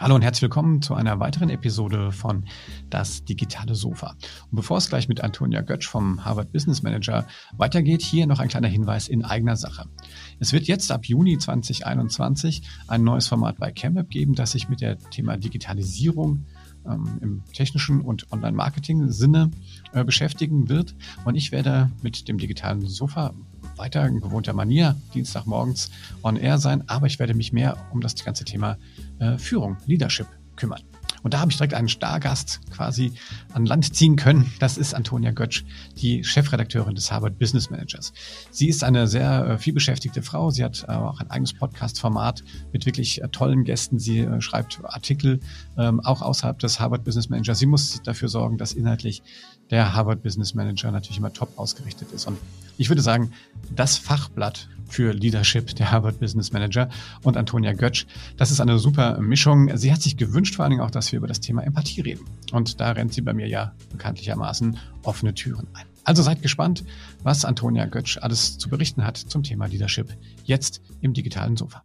Hallo und herzlich willkommen zu einer weiteren Episode von Das digitale Sofa. Und bevor es gleich mit Antonia Götsch vom Harvard Business Manager weitergeht, hier noch ein kleiner Hinweis in eigener Sache. Es wird jetzt ab Juni 2021 ein neues Format bei CamWeb geben, das sich mit dem Thema Digitalisierung ähm, im technischen und Online-Marketing-Sinne äh, beschäftigen wird. Und ich werde mit dem digitalen Sofa weiter in gewohnter Manier Dienstagmorgens on air sein, aber ich werde mich mehr um das ganze Thema äh, Führung, Leadership kümmern. Und da habe ich direkt einen Stargast quasi an Land ziehen können. Das ist Antonia Götsch, die Chefredakteurin des Harvard Business Managers. Sie ist eine sehr äh, vielbeschäftigte Frau. Sie hat äh, auch ein eigenes Podcast-Format mit wirklich äh, tollen Gästen. Sie schreibt Artikel ähm, auch außerhalb des Harvard Business Managers. Sie muss dafür sorgen, dass inhaltlich der Harvard Business Manager natürlich immer top ausgerichtet ist. Und ich würde sagen, das Fachblatt für Leadership, der Harvard Business Manager und Antonia Götsch. Das ist eine super Mischung. Sie hat sich gewünscht vor allen Dingen auch, dass wir über das Thema Empathie reden. Und da rennt sie bei mir ja bekanntlichermaßen offene Türen ein. Also seid gespannt, was Antonia Götsch alles zu berichten hat zum Thema Leadership jetzt im digitalen Sofa.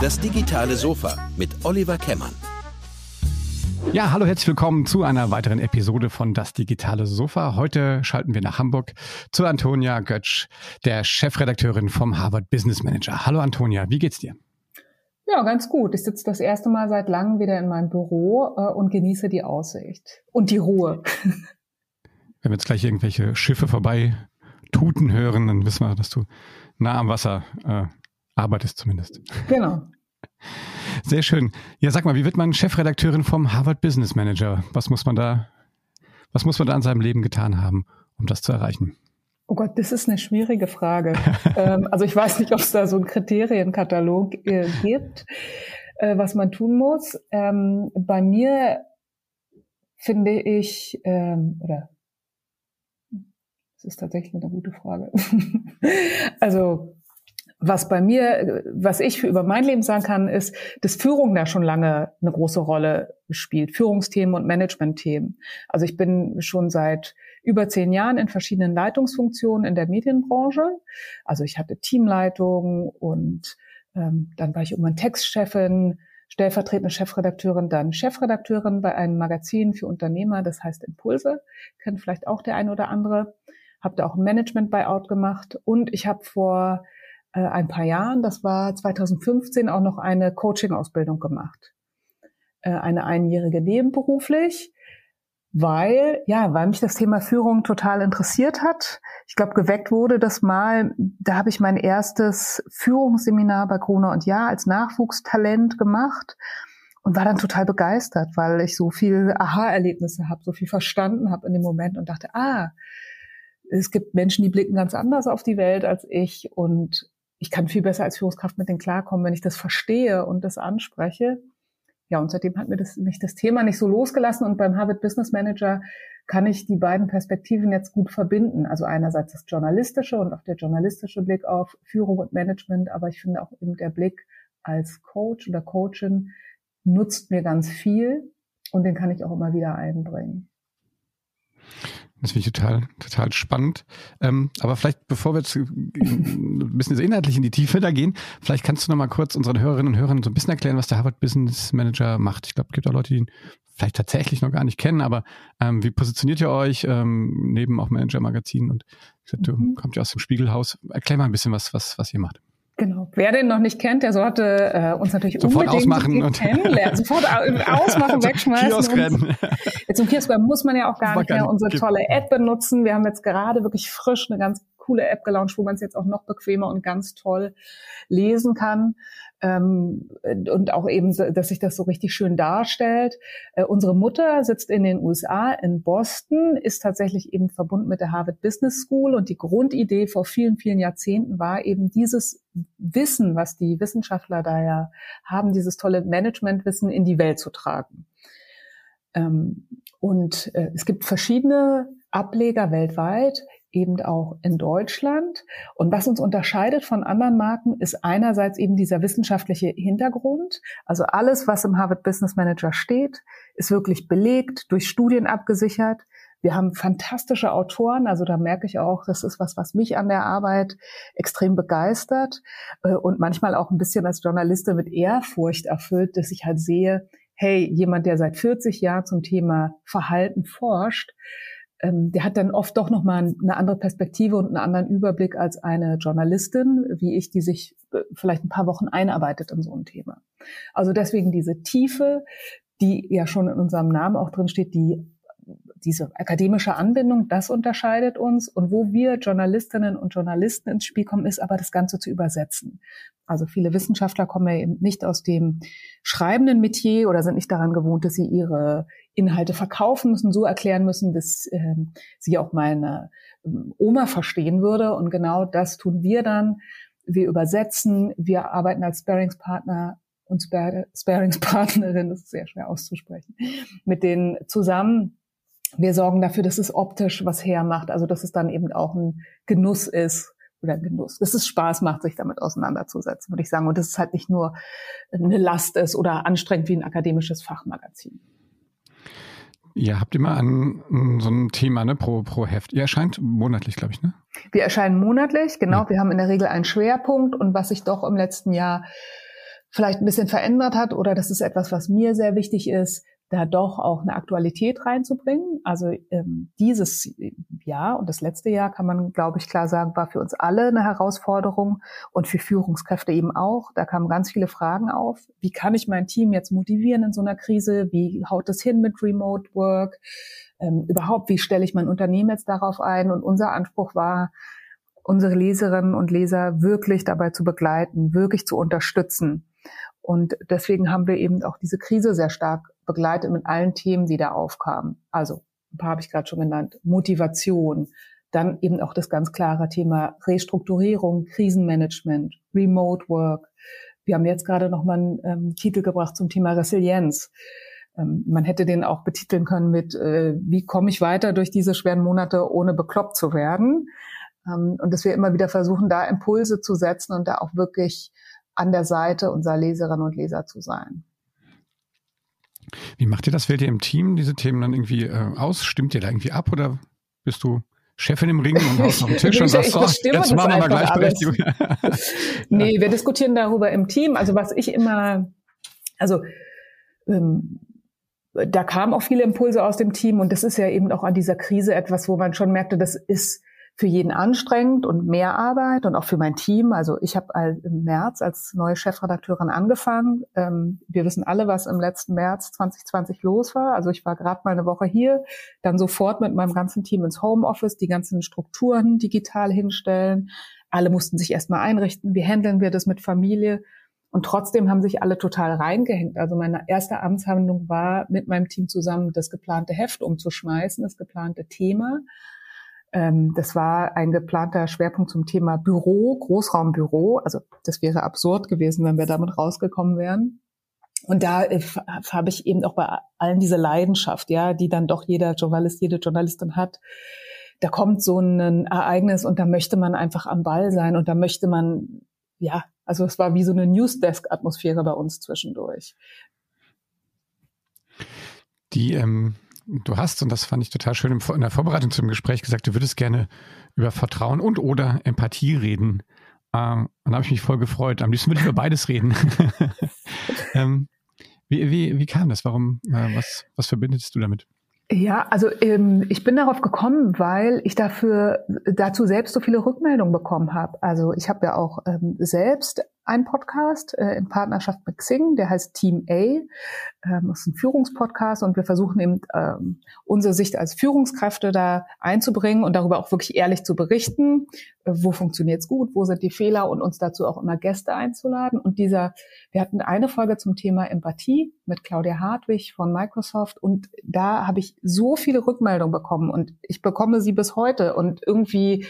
Das digitale Sofa mit Oliver Kemmern. Ja, hallo, herzlich willkommen zu einer weiteren Episode von Das digitale Sofa. Heute schalten wir nach Hamburg zu Antonia Götsch, der Chefredakteurin vom Harvard Business Manager. Hallo Antonia, wie geht's dir? Ja, ganz gut. Ich sitze das erste Mal seit langem wieder in meinem Büro äh, und genieße die Aussicht und die Ruhe. Wenn wir jetzt gleich irgendwelche Schiffe vorbei tuten hören, dann wissen wir, dass du nah am Wasser äh, arbeitest zumindest. Genau. Sehr schön. Ja, sag mal, wie wird man Chefredakteurin vom Harvard Business Manager? Was muss man da, was muss man da in seinem Leben getan haben, um das zu erreichen? Oh Gott, das ist eine schwierige Frage. ähm, also ich weiß nicht, ob es da so einen Kriterienkatalog äh, gibt, äh, was man tun muss. Ähm, bei mir finde ich, ähm, oder das ist tatsächlich eine gute Frage. also was bei mir, was ich über mein Leben sagen kann, ist, dass Führung da schon lange eine große Rolle spielt. Führungsthemen und Managementthemen. Also ich bin schon seit über zehn Jahren in verschiedenen Leitungsfunktionen in der Medienbranche. Also ich hatte Teamleitung und ähm, dann war ich irgendwann Textchefin, stellvertretende Chefredakteurin, dann Chefredakteurin bei einem Magazin für Unternehmer, das heißt Impulse, kennt vielleicht auch der eine oder andere. Habe da auch ein Management-Buyout gemacht und ich habe vor äh, ein paar Jahren, das war 2015, auch noch eine Coaching-Ausbildung gemacht. Äh, eine einjährige nebenberuflich, weil, ja, weil mich das Thema Führung total interessiert hat. Ich glaube, geweckt wurde das mal, da habe ich mein erstes Führungsseminar bei Krone und Ja als Nachwuchstalent gemacht und war dann total begeistert, weil ich so viel Aha-Erlebnisse habe, so viel verstanden habe in dem Moment und dachte, ah, es gibt Menschen, die blicken ganz anders auf die Welt als ich und ich kann viel besser als Führungskraft mit denen klarkommen, wenn ich das verstehe und das anspreche. Ja, und seitdem hat mir das, mich das Thema nicht so losgelassen und beim Harvard Business Manager kann ich die beiden Perspektiven jetzt gut verbinden. Also einerseits das journalistische und auch der journalistische Blick auf Führung und Management, aber ich finde auch eben der Blick als Coach oder Coachin nutzt mir ganz viel und den kann ich auch immer wieder einbringen. Das finde ich total, total spannend. Ähm, aber vielleicht, bevor wir jetzt ein bisschen inhaltlich in die Tiefe da gehen, vielleicht kannst du noch mal kurz unseren Hörerinnen und Hörern so ein bisschen erklären, was der Harvard Business Manager macht. Ich glaube, es gibt auch Leute, die ihn vielleicht tatsächlich noch gar nicht kennen, aber ähm, wie positioniert ihr euch ähm, neben auch Manager Magazin und gesagt, du mhm. kommt ja aus dem Spiegelhaus. Erklär mal ein bisschen was, was, was ihr macht. Wer den noch nicht kennt, der sollte äh, uns natürlich Sofort unbedingt ausmachen und kennenlernen. Sofort ausmachen, wegschmeißen. Kiosk rennen. Jetzt im Kiosk muss man ja auch gar nicht mehr unsere tolle App benutzen. Wir haben jetzt gerade wirklich frisch eine ganz coole App gelauncht, wo man es jetzt auch noch bequemer und ganz toll lesen kann ähm, und auch eben, dass sich das so richtig schön darstellt. Äh, unsere Mutter sitzt in den USA, in Boston, ist tatsächlich eben verbunden mit der Harvard Business School und die Grundidee vor vielen, vielen Jahrzehnten war eben dieses Wissen, was die Wissenschaftler da ja haben, dieses tolle Managementwissen in die Welt zu tragen. Ähm, und äh, es gibt verschiedene Ableger weltweit eben auch in Deutschland. Und was uns unterscheidet von anderen Marken, ist einerseits eben dieser wissenschaftliche Hintergrund. Also alles, was im Harvard Business Manager steht, ist wirklich belegt, durch Studien abgesichert. Wir haben fantastische Autoren, also da merke ich auch, das ist was, was mich an der Arbeit extrem begeistert äh, und manchmal auch ein bisschen als Journalistin mit Ehrfurcht erfüllt, dass ich halt sehe, hey, jemand, der seit 40 Jahren zum Thema Verhalten forscht, ähm, der hat dann oft doch nochmal eine andere Perspektive und einen anderen Überblick als eine Journalistin, wie ich, die sich äh, vielleicht ein paar Wochen einarbeitet in so ein Thema. Also deswegen diese Tiefe, die ja schon in unserem Namen auch drin steht, die diese akademische Anbindung, das unterscheidet uns. Und wo wir Journalistinnen und Journalisten ins Spiel kommen, ist aber das Ganze zu übersetzen. Also viele Wissenschaftler kommen ja eben nicht aus dem schreibenden Metier oder sind nicht daran gewohnt, dass sie ihre Inhalte verkaufen müssen, so erklären müssen, dass ähm, sie auch meine ähm, Oma verstehen würde. Und genau das tun wir dann. Wir übersetzen, wir arbeiten als Sparingspartner und Sparingspartnerin, das ist sehr schwer auszusprechen, mit denen zusammen wir sorgen dafür, dass es optisch was hermacht, also dass es dann eben auch ein Genuss ist oder ein Genuss, dass es Spaß macht, sich damit auseinanderzusetzen, würde ich sagen. Und dass es halt nicht nur eine Last ist oder anstrengend wie ein akademisches Fachmagazin. Ihr habt immer an so ein Thema ne, pro, pro Heft. Ihr erscheint monatlich, glaube ich, ne? Wir erscheinen monatlich, genau. Ja. Wir haben in der Regel einen Schwerpunkt und was sich doch im letzten Jahr vielleicht ein bisschen verändert hat oder das ist etwas, was mir sehr wichtig ist, da doch auch eine Aktualität reinzubringen. Also ähm, dieses Jahr und das letzte Jahr kann man, glaube ich, klar sagen, war für uns alle eine Herausforderung und für Führungskräfte eben auch. Da kamen ganz viele Fragen auf. Wie kann ich mein Team jetzt motivieren in so einer Krise? Wie haut es hin mit Remote Work? Ähm, überhaupt, wie stelle ich mein Unternehmen jetzt darauf ein? Und unser Anspruch war, unsere Leserinnen und Leser wirklich dabei zu begleiten, wirklich zu unterstützen. Und deswegen haben wir eben auch diese Krise sehr stark begleitet mit allen Themen, die da aufkamen. Also ein paar habe ich gerade schon genannt. Motivation, dann eben auch das ganz klare Thema Restrukturierung, Krisenmanagement, Remote Work. Wir haben jetzt gerade noch mal einen ähm, Titel gebracht zum Thema Resilienz. Ähm, man hätte den auch betiteln können mit, äh, wie komme ich weiter durch diese schweren Monate, ohne bekloppt zu werden. Ähm, und dass wir immer wieder versuchen, da Impulse zu setzen und da auch wirklich an der Seite unserer Leserinnen und Leser zu sein. Wie macht ihr das? Wählt ihr im Team diese Themen dann irgendwie äh, aus? Stimmt ihr da irgendwie ab oder bist du Chefin im Ring und haust auf den Tisch und sagst, so, jetzt machen wir mal Gleichberechtigung? nee, wir diskutieren darüber im Team. Also was ich immer, also ähm, da kamen auch viele Impulse aus dem Team und das ist ja eben auch an dieser Krise etwas, wo man schon merkte, das ist für jeden anstrengend und mehr Arbeit und auch für mein Team. Also ich habe im März als neue Chefredakteurin angefangen. Ähm, wir wissen alle, was im letzten März 2020 los war. Also ich war gerade mal eine Woche hier, dann sofort mit meinem ganzen Team ins Homeoffice, die ganzen Strukturen digital hinstellen. Alle mussten sich erstmal einrichten. Wie handeln wir das mit Familie? Und trotzdem haben sich alle total reingehängt. Also meine erste Amtshandlung war, mit meinem Team zusammen das geplante Heft umzuschmeißen, das geplante Thema das war ein geplanter Schwerpunkt zum Thema Büro, Großraumbüro. Also das wäre absurd gewesen, wenn wir damit rausgekommen wären. Und da äh, habe ich eben auch bei allen diese Leidenschaft, ja, die dann doch jeder Journalist, jede Journalistin hat. Da kommt so ein Ereignis und da möchte man einfach am Ball sein und da möchte man, ja, also es war wie so eine Newsdesk-Atmosphäre bei uns zwischendurch. Die ähm, Du hast, und das fand ich total schön in der Vorbereitung zum Gespräch gesagt, du würdest gerne über Vertrauen und oder Empathie reden. Ähm, und da habe ich mich voll gefreut. Am liebsten würde ich über beides reden. ähm, wie, wie, wie kam das? Warum, äh, was, was verbindest du damit? Ja, also ähm, ich bin darauf gekommen, weil ich dafür dazu selbst so viele Rückmeldungen bekommen habe. Also ich habe ja auch ähm, selbst einen Podcast äh, in Partnerschaft mit Xing, der heißt Team A. Ähm, das ist ein Führungspodcast und wir versuchen eben ähm, unsere Sicht als Führungskräfte da einzubringen und darüber auch wirklich ehrlich zu berichten, äh, wo funktioniert's gut, wo sind die Fehler? Und uns dazu auch immer Gäste einzuladen. Und dieser, wir hatten eine Folge zum Thema Empathie mit Claudia Hartwig von Microsoft. Und da habe ich so viele Rückmeldungen bekommen und ich bekomme sie bis heute. Und irgendwie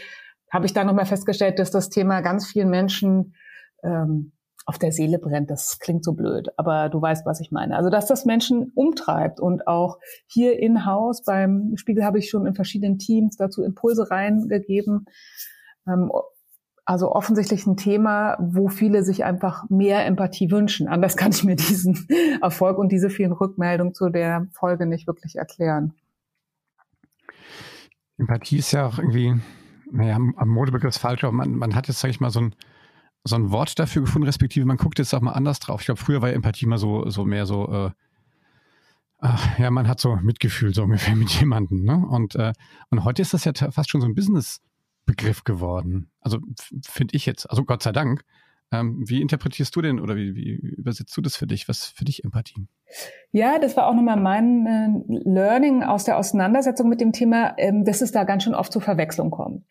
habe ich da nochmal festgestellt, dass das Thema ganz vielen Menschen ähm, auf der Seele brennt. Das klingt so blöd, aber du weißt, was ich meine. Also, dass das Menschen umtreibt und auch hier in Haus beim Spiegel habe ich schon in verschiedenen Teams dazu Impulse reingegeben. Ähm, also offensichtlich ein Thema, wo viele sich einfach mehr Empathie wünschen. Anders kann ich mir diesen Erfolg und diese vielen Rückmeldungen zu der Folge nicht wirklich erklären. Empathie ist ja auch irgendwie, naja, am Modebegriff ist falsch, aber man, man hat jetzt, sag ich mal, so ein, so ein Wort dafür gefunden, respektive man guckt jetzt auch mal anders drauf. Ich glaube, früher war Empathie mal so, so mehr so, äh, ach, ja, man hat so Mitgefühl so ungefähr mit jemandem, ne? Und, äh, und heute ist das ja fast schon so ein Business-Begriff geworden. Also finde ich jetzt, also Gott sei Dank. Ähm, wie interpretierst du denn oder wie, wie übersetzt du das für dich? Was für dich Empathie? Ja, das war auch nochmal mein äh, Learning aus der Auseinandersetzung mit dem Thema, ähm, dass es da ganz schön oft zu Verwechslung kommt.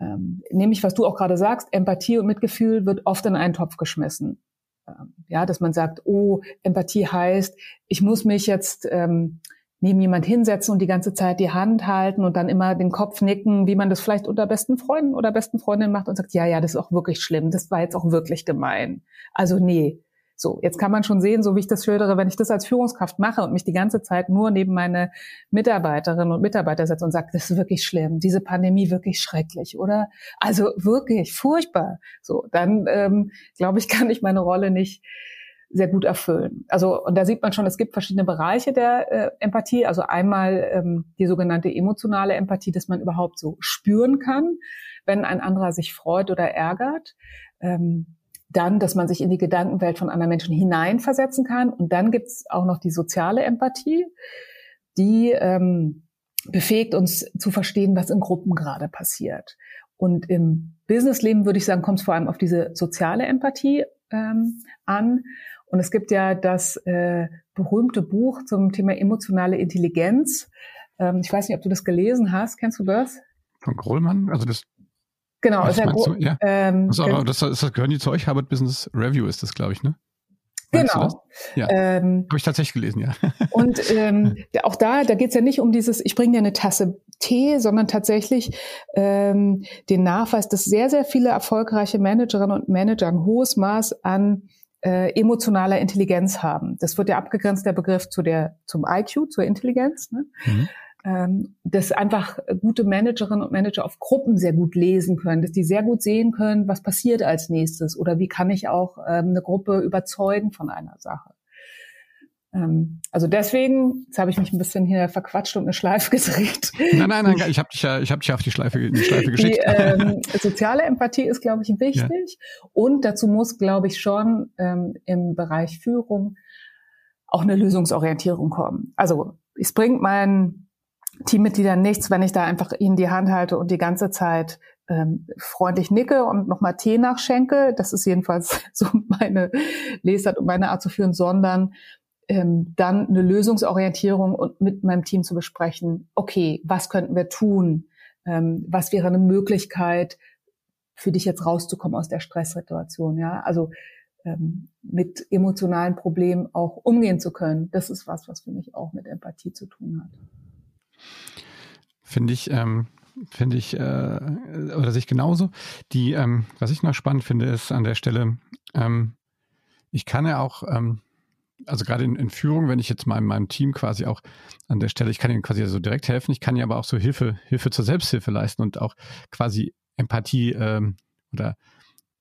Ähm, nämlich, was du auch gerade sagst, Empathie und Mitgefühl wird oft in einen Topf geschmissen. Ähm, ja, dass man sagt, oh, Empathie heißt, ich muss mich jetzt ähm, neben jemand hinsetzen und die ganze Zeit die Hand halten und dann immer den Kopf nicken, wie man das vielleicht unter besten Freunden oder besten Freundinnen macht und sagt, ja, ja, das ist auch wirklich schlimm, das war jetzt auch wirklich gemein. Also nee, so, jetzt kann man schon sehen, so wie ich das schildere, wenn ich das als Führungskraft mache und mich die ganze Zeit nur neben meine Mitarbeiterinnen und Mitarbeiter setze und sage, das ist wirklich schlimm, diese Pandemie wirklich schrecklich, oder? Also wirklich furchtbar. So, dann ähm, glaube ich, kann ich meine Rolle nicht sehr gut erfüllen. Also und da sieht man schon, es gibt verschiedene Bereiche der äh, Empathie. Also einmal ähm, die sogenannte emotionale Empathie, dass man überhaupt so spüren kann, wenn ein anderer sich freut oder ärgert. Ähm, dann, dass man sich in die Gedankenwelt von anderen Menschen hineinversetzen kann. Und dann gibt's auch noch die soziale Empathie, die ähm, befähigt uns zu verstehen, was in Gruppen gerade passiert. Und im Businessleben würde ich sagen, kommt es vor allem auf diese soziale Empathie ähm, an. Und es gibt ja das äh, berühmte Buch zum Thema emotionale Intelligenz. Ähm, ich weiß nicht, ob du das gelesen hast. Kennst du das? Von Grollmann? Also das Genau, Was ist ja, du? ja. Ähm, also, aber das, das, gehören die zu euch, Harvard Business Review ist das, glaube ich, ne? Genau. Ja, ähm, habe ich tatsächlich gelesen, ja. Und ähm, auch da, da geht es ja nicht um dieses, ich bringe dir eine Tasse Tee, sondern tatsächlich ähm, den Nachweis, dass sehr, sehr viele erfolgreiche Managerinnen und Manager ein hohes Maß an äh, emotionaler Intelligenz haben. Das wird ja abgegrenzt, der Begriff zu der, zum IQ, zur Intelligenz. Ne? Mhm dass einfach gute Managerinnen und Manager auf Gruppen sehr gut lesen können, dass die sehr gut sehen können, was passiert als nächstes oder wie kann ich auch ähm, eine Gruppe überzeugen von einer Sache. Ähm, also deswegen, jetzt habe ich mich ein bisschen hier verquatscht und eine Schleife gedreht. Nein, nein, nein, ich habe dich ja, ich habe dich auf die Schleife, die Schleife geschickt. Die ähm, soziale Empathie ist, glaube ich, wichtig ja. und dazu muss, glaube ich, schon ähm, im Bereich Führung auch eine Lösungsorientierung kommen. Also es bringt mein Teammitgliedern nichts, wenn ich da einfach ihnen die Hand halte und die ganze Zeit ähm, freundlich nicke und nochmal Tee nachschenke. Das ist jedenfalls so meine Lesart und meine Art zu führen, sondern ähm, dann eine Lösungsorientierung und mit meinem Team zu besprechen, okay, was könnten wir tun? Ähm, was wäre eine Möglichkeit, für dich jetzt rauszukommen aus der Stresssituation? Ja, also ähm, mit emotionalen Problemen auch umgehen zu können. Das ist was, was für mich auch mit Empathie zu tun hat. Finde ich, ähm, finde ich, äh, oder sich genauso. Die, ähm, was ich noch spannend finde, ist an der Stelle, ähm, ich kann ja auch, ähm, also gerade in, in Führung, wenn ich jetzt meinem, meinem Team quasi auch an der Stelle, ich kann ihnen quasi so direkt helfen, ich kann ja aber auch so Hilfe, Hilfe zur Selbsthilfe leisten und auch quasi Empathie ähm, oder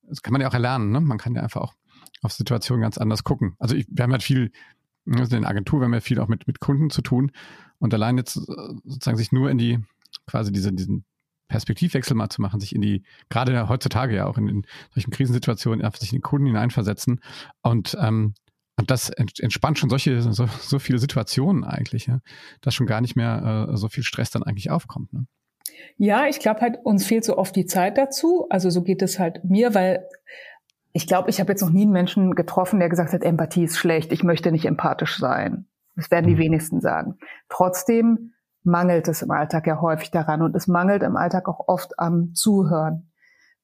das kann man ja auch erlernen, ne? Man kann ja einfach auch auf Situationen ganz anders gucken. Also ich, wir haben halt viel, also in der Agentur, wir haben ja viel auch mit, mit Kunden zu tun und allein jetzt äh, sozusagen sich nur in die, quasi diese, diesen Perspektivwechsel mal zu machen, sich in die, gerade heutzutage ja auch in, in solchen Krisensituationen, einfach sich in den Kunden hineinversetzen und, ähm, und das entspannt schon solche, so, so viele Situationen eigentlich, ja, dass schon gar nicht mehr äh, so viel Stress dann eigentlich aufkommt. Ne? Ja, ich glaube halt, uns fehlt so oft die Zeit dazu. Also so geht es halt mir, weil ich glaube, ich habe jetzt noch nie einen Menschen getroffen, der gesagt hat, Empathie ist schlecht, ich möchte nicht empathisch sein. Das werden die mhm. wenigsten sagen. Trotzdem mangelt es im Alltag ja häufig daran und es mangelt im Alltag auch oft am Zuhören.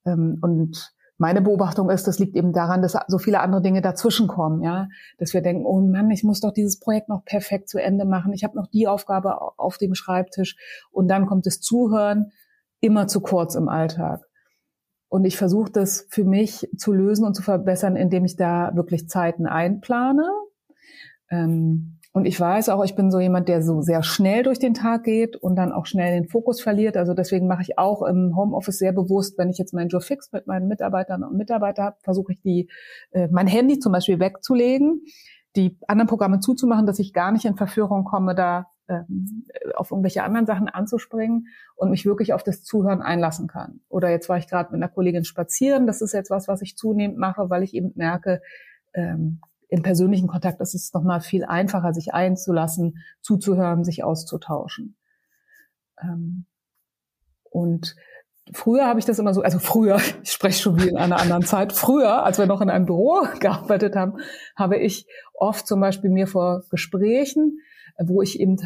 Ähm, und meine Beobachtung ist, das liegt eben daran, dass so viele andere Dinge dazwischenkommen, ja, dass wir denken, oh Mann, ich muss doch dieses Projekt noch perfekt zu Ende machen, ich habe noch die Aufgabe auf dem Schreibtisch und dann kommt das Zuhören immer zu kurz im Alltag. Und ich versuche das für mich zu lösen und zu verbessern, indem ich da wirklich Zeiten einplane. Ähm, und ich weiß auch, ich bin so jemand, der so sehr schnell durch den Tag geht und dann auch schnell den Fokus verliert. Also deswegen mache ich auch im Homeoffice sehr bewusst, wenn ich jetzt meinen Job fix mit meinen Mitarbeitern und Mitarbeitern habe, versuche ich die, äh, mein Handy zum Beispiel wegzulegen, die anderen Programme zuzumachen, dass ich gar nicht in Verführung komme, da ähm, auf irgendwelche anderen Sachen anzuspringen und mich wirklich auf das Zuhören einlassen kann. Oder jetzt war ich gerade mit einer Kollegin spazieren. Das ist jetzt was, was ich zunehmend mache, weil ich eben merke, ähm, im persönlichen Kontakt ist es nochmal viel einfacher, sich einzulassen, zuzuhören, sich auszutauschen. Ähm, und früher habe ich das immer so, also früher, ich spreche schon wie in einer anderen Zeit, früher, als wir noch in einem Büro gearbeitet haben, habe ich oft zum Beispiel mir vor Gesprächen, wo ich eben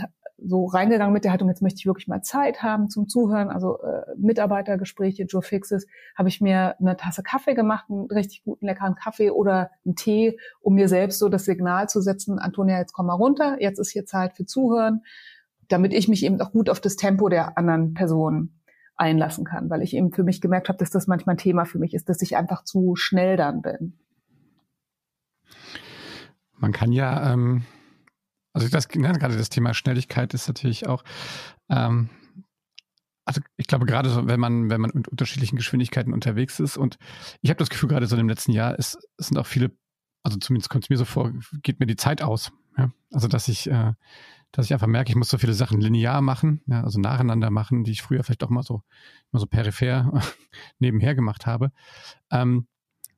so reingegangen mit der Haltung, jetzt möchte ich wirklich mal Zeit haben zum Zuhören, also äh, Mitarbeitergespräche, Joe Fixes, habe ich mir eine Tasse Kaffee gemacht, einen richtig guten, leckeren Kaffee oder einen Tee, um mir selbst so das Signal zu setzen, Antonia, jetzt komm mal runter, jetzt ist hier Zeit für Zuhören, damit ich mich eben auch gut auf das Tempo der anderen Person einlassen kann, weil ich eben für mich gemerkt habe, dass das manchmal ein Thema für mich ist, dass ich einfach zu schnell dann bin. Man kann ja, ähm, also das, ne, gerade das Thema Schnelligkeit ist natürlich auch, ähm, also ich glaube gerade so, wenn man, wenn man mit unterschiedlichen Geschwindigkeiten unterwegs ist und ich habe das Gefühl, gerade so im letzten Jahr, es, es sind auch viele, also zumindest kommt es mir so vor, geht mir die Zeit aus. Ja? Also dass ich äh, dass ich einfach merke, ich muss so viele Sachen linear machen, ja, also nacheinander machen, die ich früher vielleicht auch mal so, mal so peripher nebenher gemacht habe. Ähm,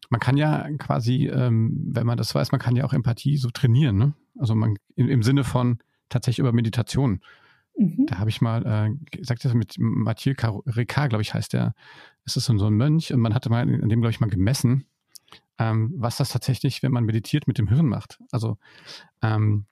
man kann ja quasi, ähm, wenn man das weiß, man kann ja auch Empathie so trainieren, ne? Also man im, im Sinne von tatsächlich über Meditation. Mhm. Da habe ich mal, äh, sagt das mit Mathieu Ricard, glaube ich, heißt der. Es ist so ein Mönch und man hatte mal in dem, glaube ich, mal gemessen, ähm, was das tatsächlich, wenn man meditiert, mit dem Hirn macht. Also ähm,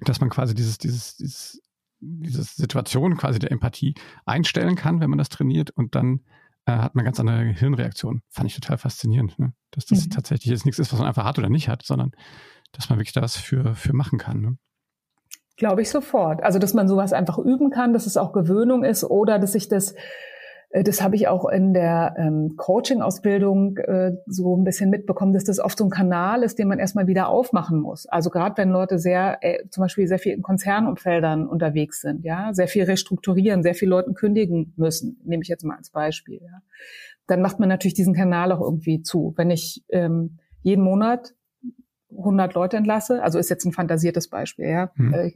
dass man quasi dieses, dieses, dieses, diese Situation quasi der Empathie einstellen kann, wenn man das trainiert und dann äh, hat man ganz andere Hirnreaktionen. Fand ich total faszinierend, ne? dass das mhm. tatsächlich jetzt nichts ist, was man einfach hat oder nicht hat, sondern dass man wirklich da was für, für machen kann. Ne? Glaube ich sofort. Also, dass man sowas einfach üben kann, dass es auch Gewöhnung ist oder dass sich das äh, das habe ich auch in der ähm, Coaching-Ausbildung äh, so ein bisschen mitbekommen, dass das oft so ein Kanal ist, den man erstmal wieder aufmachen muss. Also gerade wenn Leute sehr, äh, zum Beispiel sehr viel in Konzernumfeldern unterwegs sind, ja, sehr viel restrukturieren, sehr viel Leuten kündigen müssen, nehme ich jetzt mal als Beispiel, ja, dann macht man natürlich diesen Kanal auch irgendwie zu. Wenn ich ähm, jeden Monat 100 Leute entlasse, also ist jetzt ein fantasiertes Beispiel, ja, äh,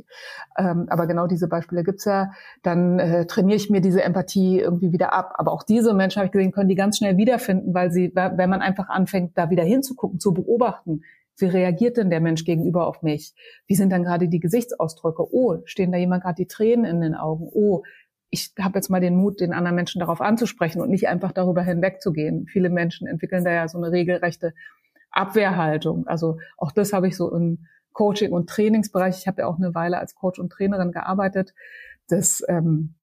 ähm, aber genau diese Beispiele gibt's ja, dann äh, trainiere ich mir diese Empathie irgendwie wieder ab. Aber auch diese Menschen, habe ich gesehen, können die ganz schnell wiederfinden, weil sie, wenn man einfach anfängt, da wieder hinzugucken, zu beobachten, wie reagiert denn der Mensch gegenüber auf mich? Wie sind dann gerade die Gesichtsausdrücke? Oh, stehen da jemand gerade die Tränen in den Augen? Oh, ich habe jetzt mal den Mut, den anderen Menschen darauf anzusprechen und nicht einfach darüber hinwegzugehen. Viele Menschen entwickeln da ja so eine regelrechte Abwehrhaltung. Also auch das habe ich so im Coaching- und Trainingsbereich. Ich habe ja auch eine Weile als Coach und Trainerin gearbeitet. dass ähm,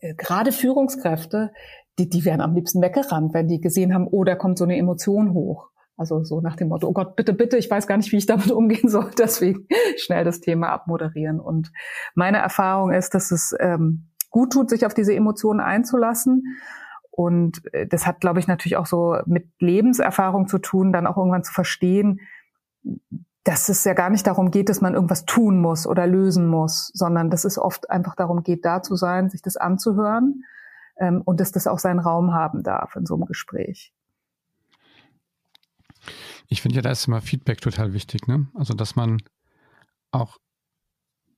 äh, gerade Führungskräfte, die, die wären am liebsten weggerannt, wenn die gesehen haben, oh, da kommt so eine Emotion hoch. Also so nach dem Motto, oh Gott, bitte, bitte, ich weiß gar nicht, wie ich damit umgehen soll, deswegen schnell das Thema abmoderieren. Und meine Erfahrung ist, dass es ähm, gut tut, sich auf diese Emotionen einzulassen und äh, das hat, glaube ich, natürlich auch so mit Lebenserfahrung zu tun, dann auch irgendwann zu verstehen, dass es ja gar nicht darum geht, dass man irgendwas tun muss oder lösen muss, sondern dass es oft einfach darum geht, da zu sein, sich das anzuhören ähm, und dass das auch seinen Raum haben darf in so einem Gespräch. Ich finde ja, da ist immer Feedback total wichtig, ne? Also, dass man auch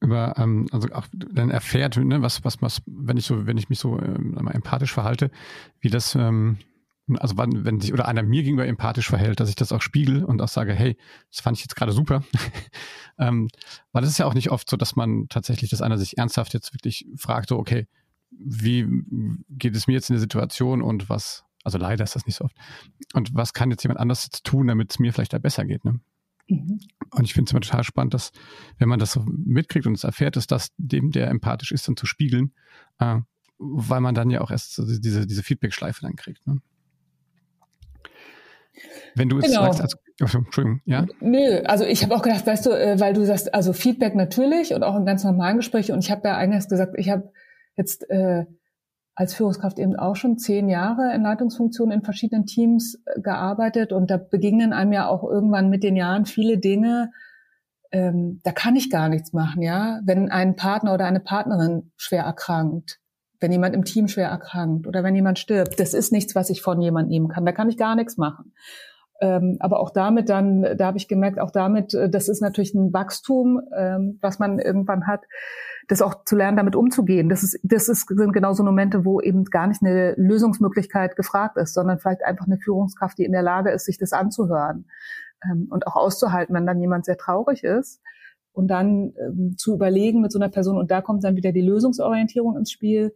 über, ähm, also auch dann erfährt, ne, was, was, was, wenn ich so, wenn ich mich so ähm, empathisch verhalte, wie das, ähm, also wann, wenn sich oder einer mir gegenüber empathisch verhält, dass ich das auch spiegel und auch sage, hey, das fand ich jetzt gerade super. ähm, weil es ist ja auch nicht oft so, dass man tatsächlich, dass einer sich ernsthaft jetzt wirklich fragt, so, okay, wie geht es mir jetzt in der Situation und was, also leider ist das nicht so oft. Und was kann jetzt jemand anders jetzt tun, damit es mir vielleicht da besser geht, ne? Mhm. Und ich finde es immer total spannend, dass, wenn man das so mitkriegt und es erfährt, ist das dem, der empathisch ist, dann zu spiegeln, äh, weil man dann ja auch erst so diese, diese Feedback-Schleife dann kriegt. Ne? Wenn du es genau. sagst, also, oh, Entschuldigung, ja? Nö, also ich habe auch gedacht, weißt du, äh, weil du sagst, also Feedback natürlich und auch in ganz normalen Gesprächen und ich habe ja eingangs gesagt, ich habe jetzt äh, als Führungskraft eben auch schon zehn Jahre in Leitungsfunktionen in verschiedenen Teams äh, gearbeitet und da begegnen einem ja auch irgendwann mit den Jahren viele Dinge, ähm, da kann ich gar nichts machen, ja. Wenn ein Partner oder eine Partnerin schwer erkrankt, wenn jemand im Team schwer erkrankt oder wenn jemand stirbt, das ist nichts, was ich von jemandem nehmen kann. Da kann ich gar nichts machen. Ähm, aber auch damit dann, da habe ich gemerkt, auch damit, äh, das ist natürlich ein Wachstum, ähm, was man irgendwann hat, das auch zu lernen, damit umzugehen. Das ist, das ist, sind genau so Momente, wo eben gar nicht eine Lösungsmöglichkeit gefragt ist, sondern vielleicht einfach eine Führungskraft, die in der Lage ist, sich das anzuhören ähm, und auch auszuhalten, wenn dann jemand sehr traurig ist und dann ähm, zu überlegen mit so einer Person und da kommt dann wieder die Lösungsorientierung ins Spiel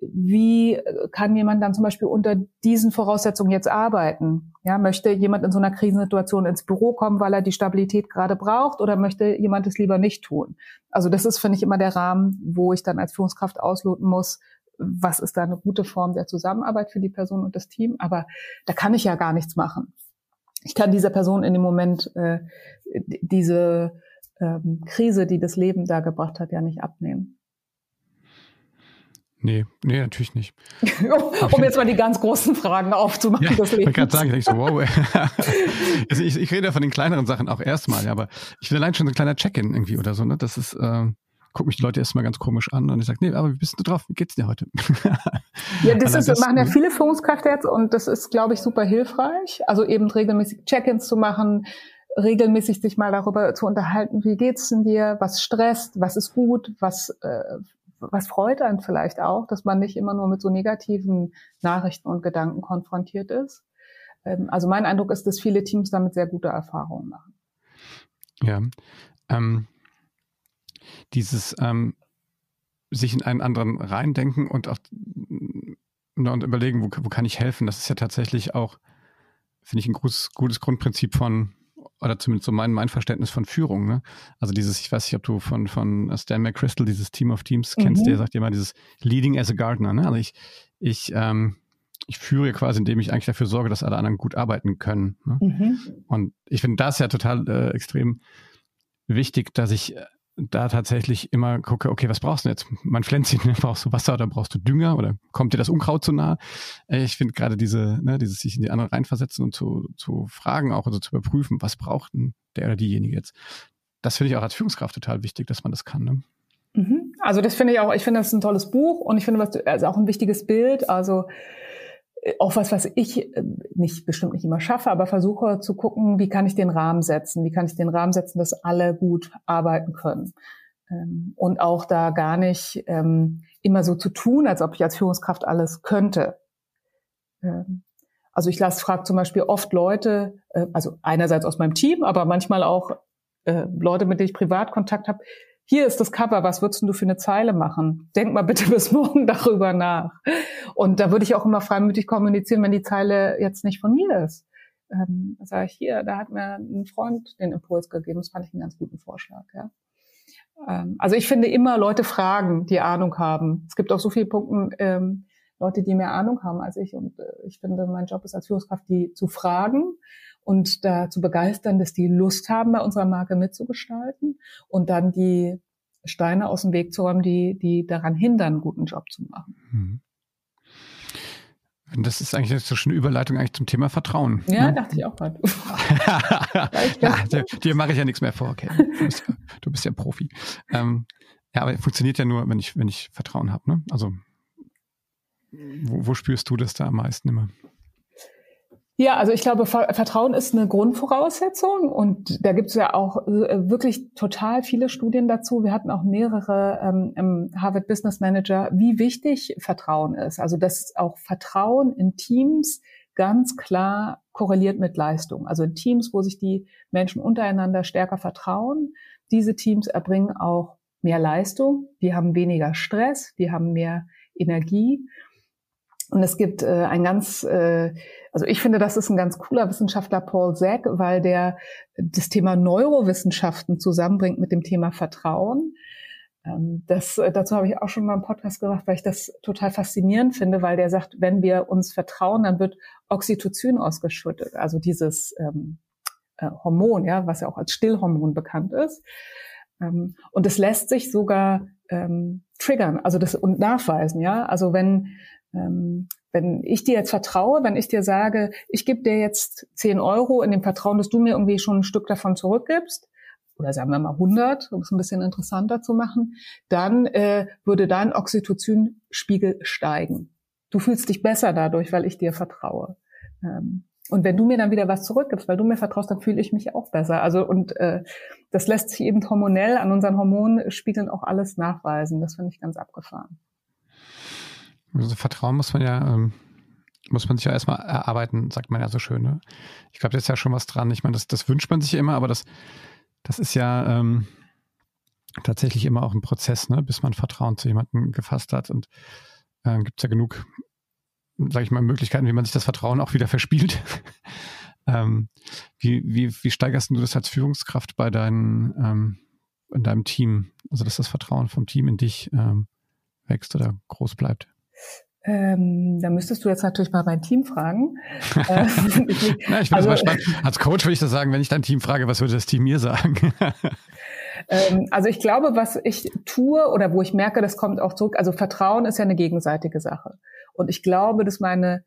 wie kann jemand dann zum Beispiel unter diesen Voraussetzungen jetzt arbeiten? Ja, möchte jemand in so einer Krisensituation ins Büro kommen, weil er die Stabilität gerade braucht, oder möchte jemand es lieber nicht tun? Also das ist, finde ich, immer der Rahmen, wo ich dann als Führungskraft ausloten muss, was ist da eine gute Form der Zusammenarbeit für die Person und das Team. Aber da kann ich ja gar nichts machen. Ich kann dieser Person in dem Moment äh, diese ähm, Krise, die das Leben da gebracht hat, ja nicht abnehmen. Nee, nee, natürlich nicht. um jetzt mal die ganz großen Fragen aufzumachen. Ja, ich wollte gerade sagen, ich so, wow. also ich, ich rede ja von den kleineren Sachen auch erstmal, aber ich will allein schon so ein kleiner Check-in irgendwie oder so, ne? Das ist, äh, guck mich die Leute erstmal ganz komisch an und ich sage, nee, aber wie bist du drauf? Wie geht's dir heute? ja, das, ist, das machen ja viele Führungskräfte jetzt und das ist, glaube ich, super hilfreich. Also eben regelmäßig Check-ins zu machen, regelmäßig sich mal darüber zu unterhalten, wie geht's denn dir, was stresst, was ist gut, was äh, was freut einen vielleicht auch, dass man nicht immer nur mit so negativen Nachrichten und Gedanken konfrontiert ist. Ähm, also mein Eindruck ist, dass viele Teams damit sehr gute Erfahrungen machen. Ja. Ähm, dieses ähm, sich in einen anderen reindenken und auch und überlegen, wo, wo kann ich helfen, das ist ja tatsächlich auch, finde ich, ein gutes, gutes Grundprinzip von oder zumindest so mein, mein Verständnis von Führung. Ne? Also dieses, ich weiß nicht, ob du von, von Stan McChrystal dieses Team of Teams kennst, mhm. der sagt immer dieses Leading as a Gardener. Ne? Also ich, ich, ähm, ich führe quasi, indem ich eigentlich dafür sorge, dass alle anderen gut arbeiten können. Ne? Mhm. Und ich finde das ja total äh, extrem wichtig, dass ich da tatsächlich immer gucke, okay, was brauchst du jetzt? Mein Pflänzchen, ne? brauchst du Wasser oder brauchst du Dünger oder kommt dir das Unkraut zu nah? Äh, ich finde gerade diese, ne, dieses sich in die anderen reinversetzen und zu, zu fragen auch, also zu überprüfen, was braucht denn der oder diejenige jetzt? Das finde ich auch als Führungskraft total wichtig, dass man das kann. Ne? Mhm. Also das finde ich auch, ich finde das ist ein tolles Buch und ich finde, was also auch ein wichtiges Bild. Also auch was, was ich äh, nicht bestimmt nicht immer schaffe, aber versuche zu gucken, wie kann ich den Rahmen setzen? Wie kann ich den Rahmen setzen, dass alle gut arbeiten können? Ähm, und auch da gar nicht ähm, immer so zu tun, als ob ich als Führungskraft alles könnte. Ähm, also ich lasse, frage zum Beispiel oft Leute, äh, also einerseits aus meinem Team, aber manchmal auch äh, Leute, mit denen ich privat Kontakt habe, hier ist das Cover, was würdest du für eine Zeile machen? Denk mal bitte bis morgen darüber nach. Und da würde ich auch immer freimütig kommunizieren, wenn die Zeile jetzt nicht von mir ist. Ähm, sage ich hier, da hat mir ein Freund den Impuls gegeben. Das fand ich einen ganz guten Vorschlag. Ja. Ähm, also ich finde immer Leute fragen, die Ahnung haben. Es gibt auch so viele Punkte, ähm, Leute, die mehr Ahnung haben als ich. Und äh, ich finde, mein Job ist als Führungskraft, die zu fragen und da zu begeistern, dass die Lust haben, bei unserer Marke mitzugestalten und dann die Steine aus dem Weg zu räumen, die, die daran hindern, einen guten Job zu machen. Mhm. Das ist eigentlich so schon eine Überleitung eigentlich zum Thema Vertrauen. Ja, ne? dachte ich auch gerade. ja, dir mache ich ja nichts mehr vor, okay. Du bist ja, du bist ja Profi. Ähm, ja, aber funktioniert ja nur, wenn ich, wenn ich Vertrauen habe. Ne? Also wo, wo spürst du das da am meisten immer? Ja, also ich glaube, Vertrauen ist eine Grundvoraussetzung und da gibt es ja auch äh, wirklich total viele Studien dazu. Wir hatten auch mehrere ähm, im Harvard Business Manager, wie wichtig Vertrauen ist. Also dass auch Vertrauen in Teams ganz klar korreliert mit Leistung. Also in Teams, wo sich die Menschen untereinander stärker vertrauen, diese Teams erbringen auch mehr Leistung, die haben weniger Stress, die haben mehr Energie und es gibt äh, ein ganz, äh, also ich finde, das ist ein ganz cooler Wissenschaftler, Paul Zack, weil der das Thema Neurowissenschaften zusammenbringt mit dem Thema Vertrauen. Ähm, das, äh, dazu habe ich auch schon mal einen Podcast gemacht, weil ich das total faszinierend finde, weil der sagt, wenn wir uns vertrauen, dann wird Oxytocin ausgeschüttet, also dieses ähm, äh, Hormon, ja, was ja auch als Stillhormon bekannt ist. Ähm, und es lässt sich sogar ähm, triggern, also das und nachweisen, ja. Also wenn wenn ich dir jetzt vertraue, wenn ich dir sage, ich gebe dir jetzt 10 Euro in dem Vertrauen, dass du mir irgendwie schon ein Stück davon zurückgibst, oder sagen wir mal 100, um es ein bisschen interessanter zu machen, dann äh, würde dein Oxytocin-Spiegel steigen. Du fühlst dich besser dadurch, weil ich dir vertraue. Ähm, Und wenn du mir dann wieder was zurückgibst, weil du mir vertraust, dann fühle ich mich auch besser. Also und äh, das lässt sich eben hormonell an unseren Hormonspiegeln auch alles nachweisen. Das finde ich ganz abgefahren. Also Vertrauen muss man ja ähm, muss man sich ja erstmal erarbeiten, sagt man ja so schön. Ne? Ich glaube, da ist ja schon was dran. Ich meine, das, das wünscht man sich immer, aber das, das ist ja ähm, tatsächlich immer auch ein Prozess, ne? bis man Vertrauen zu jemandem gefasst hat. Und äh, gibt es ja genug sage ich mal, Möglichkeiten, wie man sich das Vertrauen auch wieder verspielt. ähm, wie, wie, wie steigerst du das als Führungskraft bei deinen, ähm, in deinem Team? Also, dass das Vertrauen vom Team in dich ähm, wächst oder groß bleibt? Ähm, da müsstest du jetzt natürlich mal mein Team fragen. äh, Na, ich finde also, mal spannend. Als Coach würde ich das sagen, wenn ich dein Team frage, was würde das Team mir sagen? ähm, also ich glaube, was ich tue oder wo ich merke, das kommt auch zurück, also Vertrauen ist ja eine gegenseitige Sache. Und ich glaube, dass meine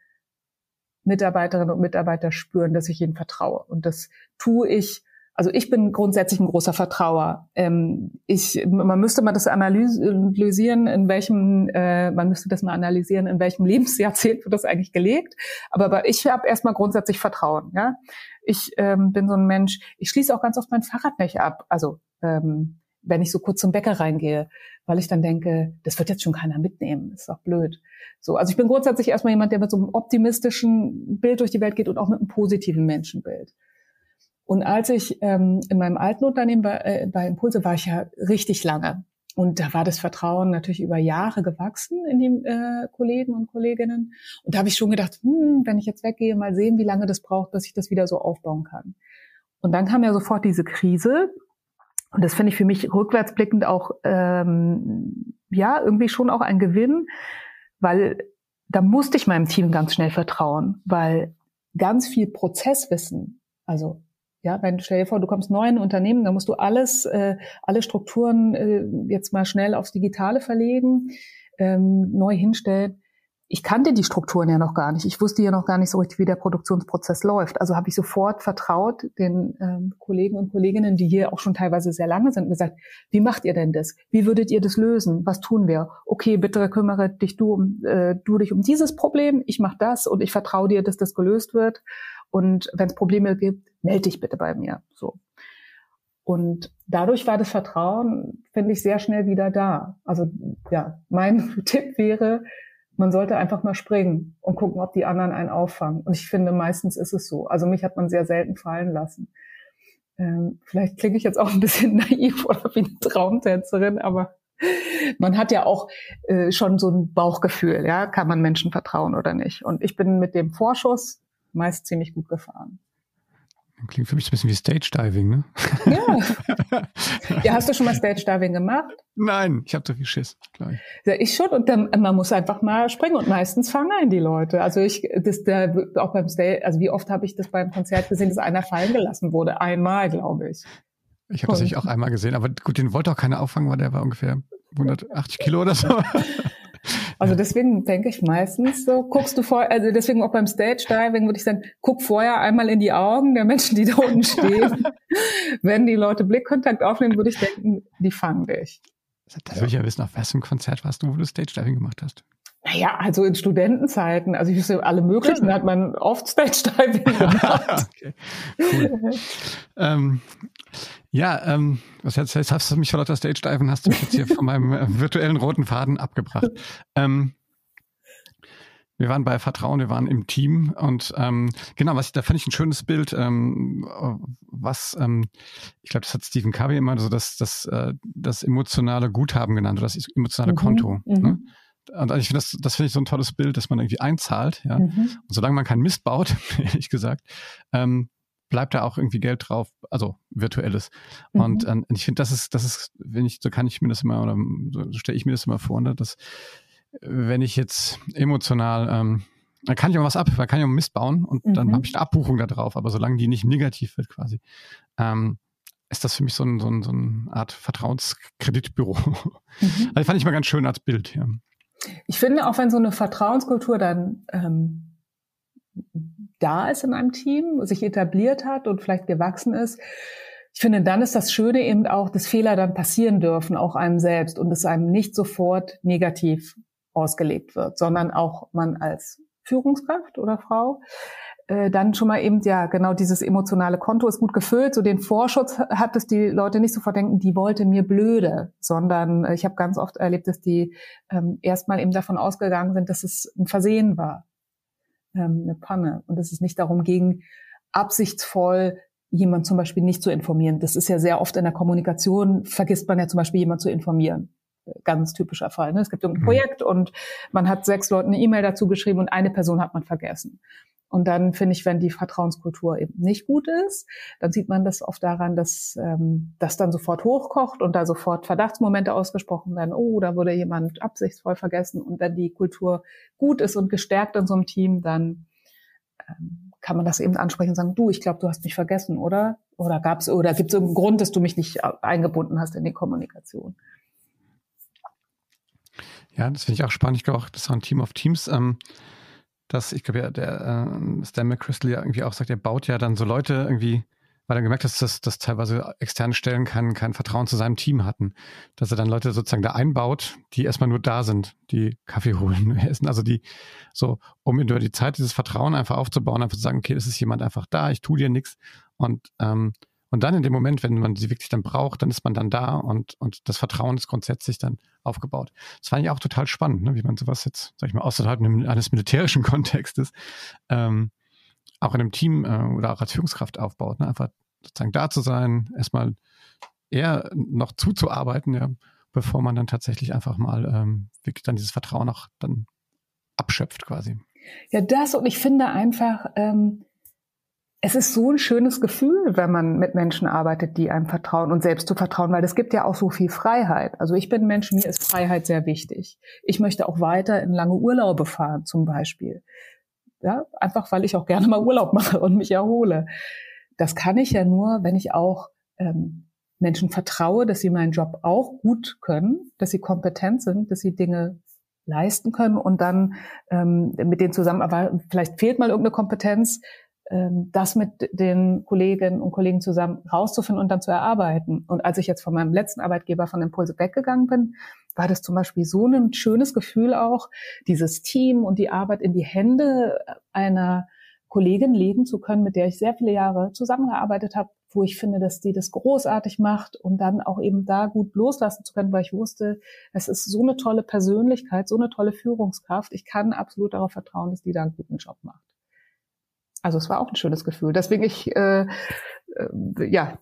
Mitarbeiterinnen und Mitarbeiter spüren, dass ich ihnen vertraue. Und das tue ich. Also ich bin grundsätzlich ein großer Vertrauer. Ähm, ich, man müsste mal das analysieren, in welchem, äh, man müsste das mal analysieren, in welchem Lebensjahrzehnt wird das eigentlich gelegt. Aber, aber ich habe erstmal grundsätzlich Vertrauen. Ja, ich ähm, bin so ein Mensch. Ich schließe auch ganz oft mein Fahrrad nicht ab. Also ähm, wenn ich so kurz zum Bäcker reingehe, weil ich dann denke, das wird jetzt schon keiner mitnehmen, ist doch blöd. So, also ich bin grundsätzlich erstmal jemand, der mit so einem optimistischen Bild durch die Welt geht und auch mit einem positiven Menschenbild. Und als ich ähm, in meinem alten Unternehmen bei, äh, bei Impulse war ich ja richtig lange. Und da war das Vertrauen natürlich über Jahre gewachsen in die äh, Kollegen und Kolleginnen. Und da habe ich schon gedacht, hm, wenn ich jetzt weggehe, mal sehen, wie lange das braucht, bis ich das wieder so aufbauen kann. Und dann kam ja sofort diese Krise und das finde ich für mich rückwärtsblickend auch, ähm, ja, irgendwie schon auch ein Gewinn, weil da musste ich meinem Team ganz schnell vertrauen, weil ganz viel Prozesswissen, also ja, wenn stell dir vor, du kommst neu in ein Unternehmen, dann musst du alles, äh, alle Strukturen äh, jetzt mal schnell aufs Digitale verlegen, ähm, neu hinstellen ich kannte die Strukturen ja noch gar nicht. Ich wusste ja noch gar nicht so richtig, wie der Produktionsprozess läuft. Also habe ich sofort vertraut den ähm, Kollegen und Kolleginnen, die hier auch schon teilweise sehr lange sind, und gesagt, wie macht ihr denn das? Wie würdet ihr das lösen? Was tun wir? Okay, bitte kümmere dich du um äh, du dich um dieses Problem. Ich mache das und ich vertraue dir, dass das gelöst wird. Und wenn es Probleme gibt, melde dich bitte bei mir. So. Und dadurch war das Vertrauen, finde ich, sehr schnell wieder da. Also ja, mein Tipp wäre, man sollte einfach mal springen und gucken, ob die anderen einen auffangen. Und ich finde, meistens ist es so. Also mich hat man sehr selten fallen lassen. Ähm, vielleicht klinge ich jetzt auch ein bisschen naiv oder wie eine Traumtänzerin, aber man hat ja auch äh, schon so ein Bauchgefühl, ja, kann man Menschen vertrauen oder nicht. Und ich bin mit dem Vorschuss meist ziemlich gut gefahren. Klingt für mich ein bisschen wie Stage Diving, ne? Ja. ja, hast du schon mal Stage Diving gemacht? Nein, ich habe so viel Schiss, klar. Ja, ich schon. Und dann, man muss einfach mal springen und meistens fangen die Leute. Also ich, das, der, auch beim Stage, also wie oft habe ich das beim Konzert gesehen, dass einer fallen gelassen wurde? Einmal, glaube ich. Ich habe das natürlich auch einmal gesehen, aber gut, den wollte auch keiner auffangen, weil der war ungefähr 180 Kilo oder so. Also deswegen denke ich meistens so, guckst du vor, also deswegen auch beim Stage Diving würde ich sagen, guck vorher einmal in die Augen der Menschen, die da unten stehen. Wenn die Leute Blickkontakt aufnehmen, würde ich denken, die fangen dich. Das will ich ja wissen, auf was ein Konzert warst du, wo du Stage Diving gemacht hast? Naja, also in Studentenzeiten, also ich wüsste, alle möglichen ja. hat man oft Stage Diving gemacht. okay. cool. ähm, ja, ähm, was jetzt, jetzt hast du mich vor lauter Stage Diven, hast du mich jetzt hier von meinem äh, virtuellen roten Faden abgebracht. Ähm, wir waren bei Vertrauen, wir waren im Team und ähm, genau, was ich, da fand ich ein schönes Bild, ähm, was ähm, ich glaube, das hat Stephen Covey immer so das, das, äh, das emotionale Guthaben genannt oder das emotionale mhm, Konto. Mhm. Ne? Und ich finde das, das finde ich so ein tolles Bild, dass man irgendwie einzahlt, ja. Mhm. Und solange man keinen Mist baut, ehrlich gesagt, ähm, bleibt da auch irgendwie Geld drauf, also virtuelles. Mhm. Und ähm, ich finde, das ist, das ist, wenn ich, so kann ich mir das immer, oder so stelle ich mir das immer vor, ne, dass wenn ich jetzt emotional, ähm, dann kann ich auch was ab, dann kann ich auch Mist bauen und mhm. dann habe ich eine Abbuchung da drauf, aber solange die nicht negativ wird quasi, ähm, ist das für mich so, ein, so, ein, so eine Art Vertrauenskreditbüro. Mhm. Also fand ich mal ganz schön als Bild, ja. Ich finde, auch wenn so eine Vertrauenskultur dann ähm, da ist in einem Team, sich etabliert hat und vielleicht gewachsen ist, ich finde, dann ist das Schöne eben auch, dass Fehler dann passieren dürfen, auch einem selbst und es einem nicht sofort negativ ausgelegt wird, sondern auch man als Führungskraft oder Frau äh, dann schon mal eben, ja, genau dieses emotionale Konto ist gut gefüllt. So den Vorschutz hat es die Leute nicht sofort denken, die wollte mir blöde, sondern äh, ich habe ganz oft erlebt, dass die ähm, erstmal eben davon ausgegangen sind, dass es ein Versehen war, ähm, eine Panne. Und dass es nicht darum ging, absichtsvoll jemand zum Beispiel nicht zu informieren. Das ist ja sehr oft in der Kommunikation, vergisst man ja zum Beispiel jemand zu informieren ganz typischer Fall. Ne? Es gibt ein mhm. Projekt und man hat sechs Leuten eine E-Mail dazu geschrieben und eine Person hat man vergessen. Und dann finde ich, wenn die Vertrauenskultur eben nicht gut ist, dann sieht man das oft daran, dass ähm, das dann sofort hochkocht und da sofort Verdachtsmomente ausgesprochen werden. Oh, da wurde jemand absichtsvoll vergessen. Und wenn die Kultur gut ist und gestärkt in so einem Team, dann ähm, kann man das eben ansprechen und sagen, du, ich glaube, du hast mich vergessen, oder? Oder gab's oder gibt es einen Grund, dass du mich nicht eingebunden hast in die Kommunikation? Ja, das finde ich auch spannend. Ich glaube auch, das auch ein Team of Teams. Ähm dass ich glaube ja, der äh, Stan McChrystal ja irgendwie auch sagt, er baut ja dann so Leute irgendwie, weil er gemerkt hat, dass, dass teilweise externe Stellen kein, kein Vertrauen zu seinem Team hatten. Dass er dann Leute sozusagen da einbaut, die erstmal nur da sind, die Kaffee holen, essen, also die so, um über die Zeit dieses Vertrauen einfach aufzubauen, einfach zu sagen, okay, es ist jemand einfach da, ich tue dir nichts und ähm, und dann in dem Moment, wenn man sie wirklich dann braucht, dann ist man dann da und, und das Vertrauen ist grundsätzlich dann aufgebaut. Das fand ich auch total spannend, ne? wie man sowas jetzt, sag ich mal, außerhalb eines militärischen Kontextes ähm, auch in einem Team äh, oder auch als Führungskraft aufbaut. Ne? Einfach sozusagen da zu sein, erstmal eher noch zuzuarbeiten, ja, bevor man dann tatsächlich einfach mal ähm, wirklich dann dieses Vertrauen auch dann abschöpft quasi. Ja, das und ich finde einfach, ähm, es ist so ein schönes Gefühl, wenn man mit Menschen arbeitet, die einem vertrauen und selbst zu vertrauen, weil es gibt ja auch so viel Freiheit. Also ich bin Mensch, mir ist Freiheit sehr wichtig. Ich möchte auch weiter in lange Urlaube fahren, zum Beispiel. Ja, einfach weil ich auch gerne mal Urlaub mache und mich erhole. Das kann ich ja nur, wenn ich auch ähm, Menschen vertraue, dass sie meinen Job auch gut können, dass sie kompetent sind, dass sie Dinge leisten können und dann ähm, mit denen zusammenarbeiten. Vielleicht fehlt mal irgendeine Kompetenz, das mit den Kolleginnen und Kollegen zusammen rauszufinden und dann zu erarbeiten. Und als ich jetzt von meinem letzten Arbeitgeber von Impulse weggegangen bin, war das zum Beispiel so ein schönes Gefühl auch, dieses Team und die Arbeit in die Hände einer Kollegin legen zu können, mit der ich sehr viele Jahre zusammengearbeitet habe, wo ich finde, dass die das großartig macht und dann auch eben da gut loslassen zu können, weil ich wusste, es ist so eine tolle Persönlichkeit, so eine tolle Führungskraft. Ich kann absolut darauf vertrauen, dass die da einen guten Job macht. Also es war auch ein schönes Gefühl. Deswegen ich, äh, äh, ja,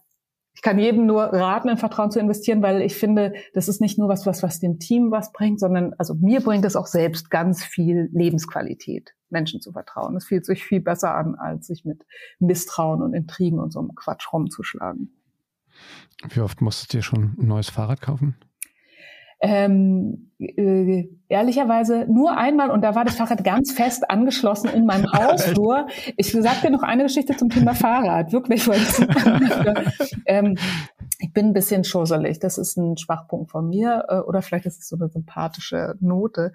ich kann jedem nur raten, in Vertrauen zu investieren, weil ich finde, das ist nicht nur was, was, was dem Team was bringt, sondern also mir bringt es auch selbst ganz viel Lebensqualität, Menschen zu vertrauen. Es fühlt sich viel besser an, als sich mit Misstrauen und Intrigen und so einem Quatsch rumzuschlagen. Wie oft musstet ihr schon ein neues Fahrrad kaufen? Ähm, äh, ehrlicherweise nur einmal und da war das Fahrrad ganz fest angeschlossen in meinem Hausflur. Ich sag dir noch eine Geschichte zum Thema Fahrrad, wirklich, weil ich, ähm, ich bin ein bisschen schusselig. Das ist ein Schwachpunkt von mir äh, oder vielleicht ist es so eine sympathische Note.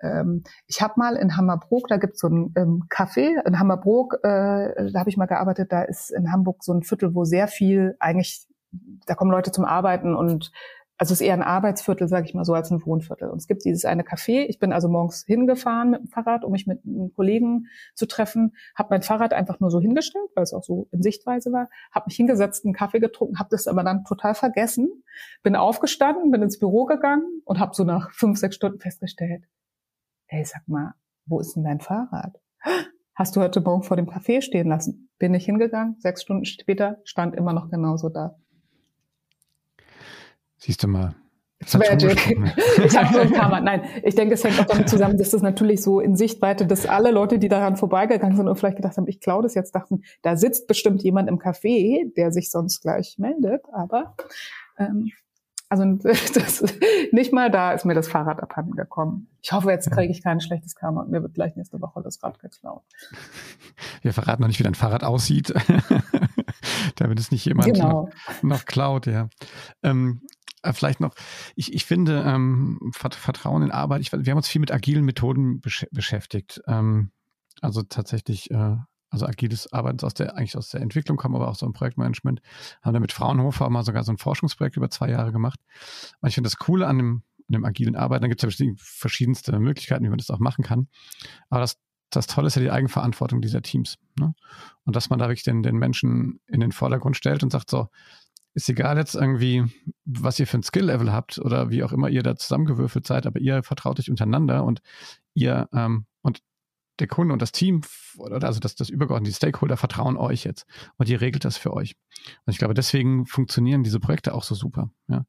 Ähm, ich habe mal in Hammerbrook, da gibt's so ein ähm, Café in Hammerbrook, äh, da habe ich mal gearbeitet. Da ist in Hamburg so ein Viertel, wo sehr viel eigentlich da kommen Leute zum Arbeiten und also es ist eher ein Arbeitsviertel, sage ich mal so, als ein Wohnviertel. Und es gibt dieses eine Café. Ich bin also morgens hingefahren mit dem Fahrrad, um mich mit einem Kollegen zu treffen, habe mein Fahrrad einfach nur so hingestellt, weil es auch so in Sichtweise war, habe mich hingesetzt, einen Kaffee getrunken, habe das aber dann total vergessen, bin aufgestanden, bin ins Büro gegangen und habe so nach fünf, sechs Stunden festgestellt, hey, sag mal, wo ist denn dein Fahrrad? Hast du heute Morgen vor dem Café stehen lassen? Bin ich hingegangen, sechs Stunden später stand immer noch genauso da. Siehst du mal. Magic. Ich habe so ein paar Mal. Nein, ich denke, es hängt auch damit zusammen, dass das natürlich so in Sichtweite, dass alle Leute, die daran vorbeigegangen sind und vielleicht gedacht haben, ich klaue das jetzt, dachten, da sitzt bestimmt jemand im Café, der sich sonst gleich meldet. Aber ähm, also das, nicht mal da ist mir das Fahrrad abhanden gekommen. Ich hoffe, jetzt kriege ich kein schlechtes Karma und mir wird gleich nächste Woche das Rad geklaut. Wir verraten noch nicht, wie dein Fahrrad aussieht, damit es nicht jemand genau. noch, noch klaut, ja. Ähm, äh, vielleicht noch, ich, ich finde ähm, Vertrauen in Arbeit, ich, wir haben uns viel mit agilen Methoden besch beschäftigt. Ähm, also tatsächlich, äh, also agiles Arbeiten aus der, eigentlich aus der Entwicklung kommen, aber auch so im Projektmanagement. Haben da mit Fraunhofer mal sogar so ein Forschungsprojekt über zwei Jahre gemacht. Und ich finde das Coole an dem, an dem agilen Arbeiten, da gibt es ja verschiedenste Möglichkeiten, wie man das auch machen kann. Aber das das Tolle ist ja die Eigenverantwortung dieser Teams. Ne? Und dass man da wirklich den, den Menschen in den Vordergrund stellt und sagt so, ist egal jetzt irgendwie, was ihr für ein Skill-Level habt oder wie auch immer ihr da zusammengewürfelt seid, aber ihr vertraut euch untereinander und ihr ähm, und der Kunde und das Team oder also das, das übergeordnete, Stakeholder vertrauen euch jetzt und ihr regelt das für euch. Und ich glaube, deswegen funktionieren diese Projekte auch so super. Ja.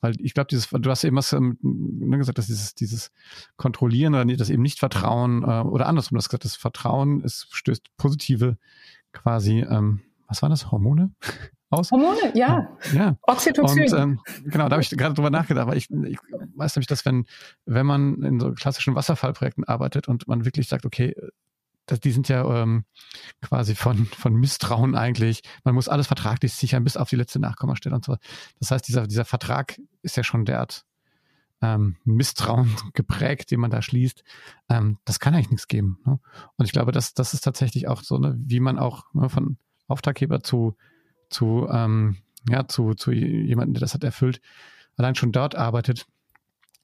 Weil ich glaube, dieses, du hast eben was ähm, ne, gesagt, dass dieses, dieses Kontrollieren oder das eben nicht Vertrauen äh, oder andersrum, das gesagt, das Vertrauen ist, stößt positive quasi, ähm, was waren das, Hormone? aus. Hormone, ja. Ja. Oxytocin. Und, ähm, genau, da habe ich gerade drüber nachgedacht, weil ich, ich weiß nämlich, dass wenn, wenn man in so klassischen Wasserfallprojekten arbeitet und man wirklich sagt, okay, das, die sind ja ähm, quasi von, von Misstrauen eigentlich. Man muss alles vertraglich sichern, bis auf die letzte Nachkommastelle und so. Das heißt, dieser, dieser Vertrag ist ja schon derart ähm, Misstrauen geprägt, den man da schließt. Ähm, das kann eigentlich nichts geben. Ne? Und ich glaube, das, das ist tatsächlich auch so, ne, wie man auch ne, von Auftraggeber zu zu, ähm, ja, zu, zu jemandem, der das hat erfüllt, allein schon dort arbeitet,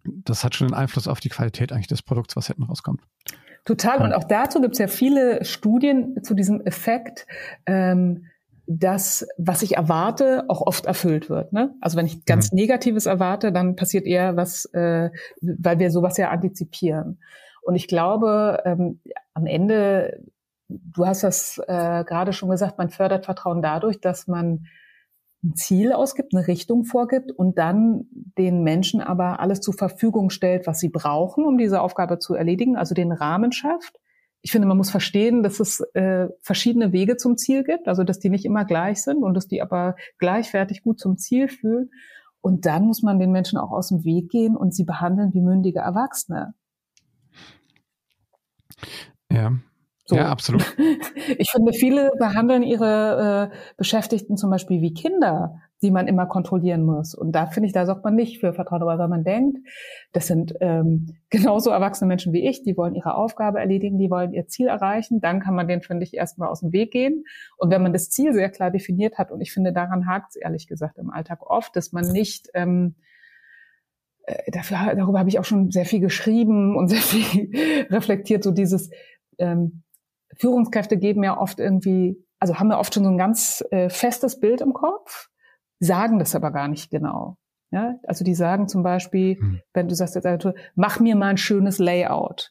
das hat schon einen Einfluss auf die Qualität eigentlich des Produkts, was hinten rauskommt. Total. Und auch dazu gibt es ja viele Studien zu diesem Effekt, ähm, dass was ich erwarte, auch oft erfüllt wird. Ne? Also wenn ich ganz mhm. Negatives erwarte, dann passiert eher was, äh, weil wir sowas ja antizipieren. Und ich glaube, ähm, am Ende Du hast das äh, gerade schon gesagt, man fördert Vertrauen dadurch, dass man ein Ziel ausgibt, eine Richtung vorgibt und dann den Menschen aber alles zur Verfügung stellt, was sie brauchen, um diese Aufgabe zu erledigen, also den Rahmen schafft. Ich finde, man muss verstehen, dass es äh, verschiedene Wege zum Ziel gibt, also dass die nicht immer gleich sind und dass die aber gleichwertig gut zum Ziel fühlen. Und dann muss man den Menschen auch aus dem Weg gehen und sie behandeln wie mündige Erwachsene. Ja, so. Ja, absolut. Ich finde, viele behandeln ihre äh, Beschäftigten zum Beispiel wie Kinder, die man immer kontrollieren muss. Und da finde ich, da sorgt man nicht für Vertrauen, wenn man denkt, das sind ähm, genauso erwachsene Menschen wie ich, die wollen ihre Aufgabe erledigen, die wollen ihr Ziel erreichen, dann kann man den, finde ich, erstmal aus dem Weg gehen. Und wenn man das Ziel sehr klar definiert hat, und ich finde, daran hakt es ehrlich gesagt im Alltag oft, dass man nicht ähm, äh, dafür, darüber habe ich auch schon sehr viel geschrieben und sehr viel reflektiert, so dieses ähm, Führungskräfte geben ja oft irgendwie, also haben ja oft schon so ein ganz äh, festes Bild im Kopf, sagen das aber gar nicht genau. Ja, also die sagen zum Beispiel, hm. wenn du sagst jetzt, mach mir mal ein schönes Layout.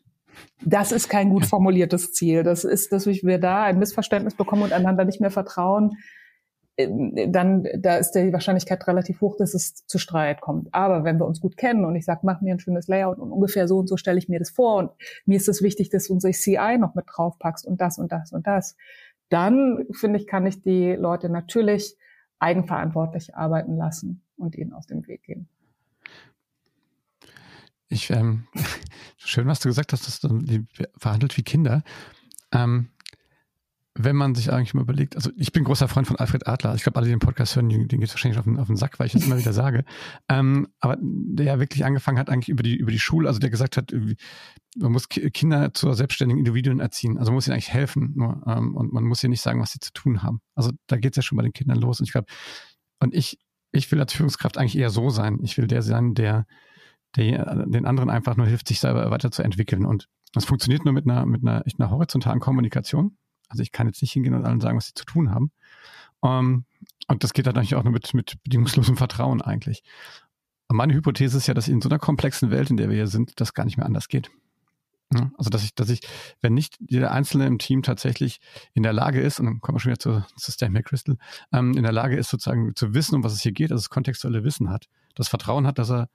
Das ist kein gut formuliertes Ziel. Das ist, dass wir da ein Missverständnis bekommen und einander nicht mehr vertrauen. Ähm, dann, da ist die Wahrscheinlichkeit relativ hoch, dass es zu Streit kommt. Aber wenn wir uns gut kennen und ich sage, mach mir ein schönes Layout und ungefähr so und so stelle ich mir das vor und mir ist es wichtig, dass du unser CI noch mit draufpackst und das und das und das, dann finde ich, kann ich die Leute natürlich eigenverantwortlich arbeiten lassen und ihnen aus dem Weg gehen. Ich, ähm, schön, was du gesagt hast, dass du verhandelt wie Kinder. Ähm, wenn man sich eigentlich mal überlegt, also ich bin großer Freund von Alfred Adler. Ich glaube, alle, die den Podcast hören, denen geht es wahrscheinlich auf den, auf den Sack, weil ich das immer wieder sage. Ähm, aber der ja wirklich angefangen hat, eigentlich über die, über die Schule, also der gesagt hat, man muss Kinder zu selbstständigen Individuen erziehen. Also man muss ihnen eigentlich helfen. Nur, ähm, und man muss ihnen nicht sagen, was sie zu tun haben. Also da geht es ja schon bei den Kindern los. Und ich glaube, und ich, ich will als Führungskraft eigentlich eher so sein. Ich will der sein, der, der den anderen einfach nur hilft, sich selber weiterzuentwickeln. Und das funktioniert nur mit einer, mit einer, echt einer horizontalen Kommunikation. Also ich kann jetzt nicht hingehen und allen sagen, was sie zu tun haben. Um, ähm, und das geht dann natürlich auch nur mit, mit bedingungslosem Vertrauen eigentlich. Und meine Hypothese ist ja, dass in so einer komplexen Welt, in der wir hier sind, das gar nicht mehr anders geht. Also dass ich, dass ich, wenn nicht jeder Einzelne im Team tatsächlich in der Lage ist, und dann kommen wir schon wieder zu, zu Stan McChrystal, ähm, in der Lage ist sozusagen zu wissen, um was es hier geht, also das kontextuelle Wissen hat, das Vertrauen hat, dass er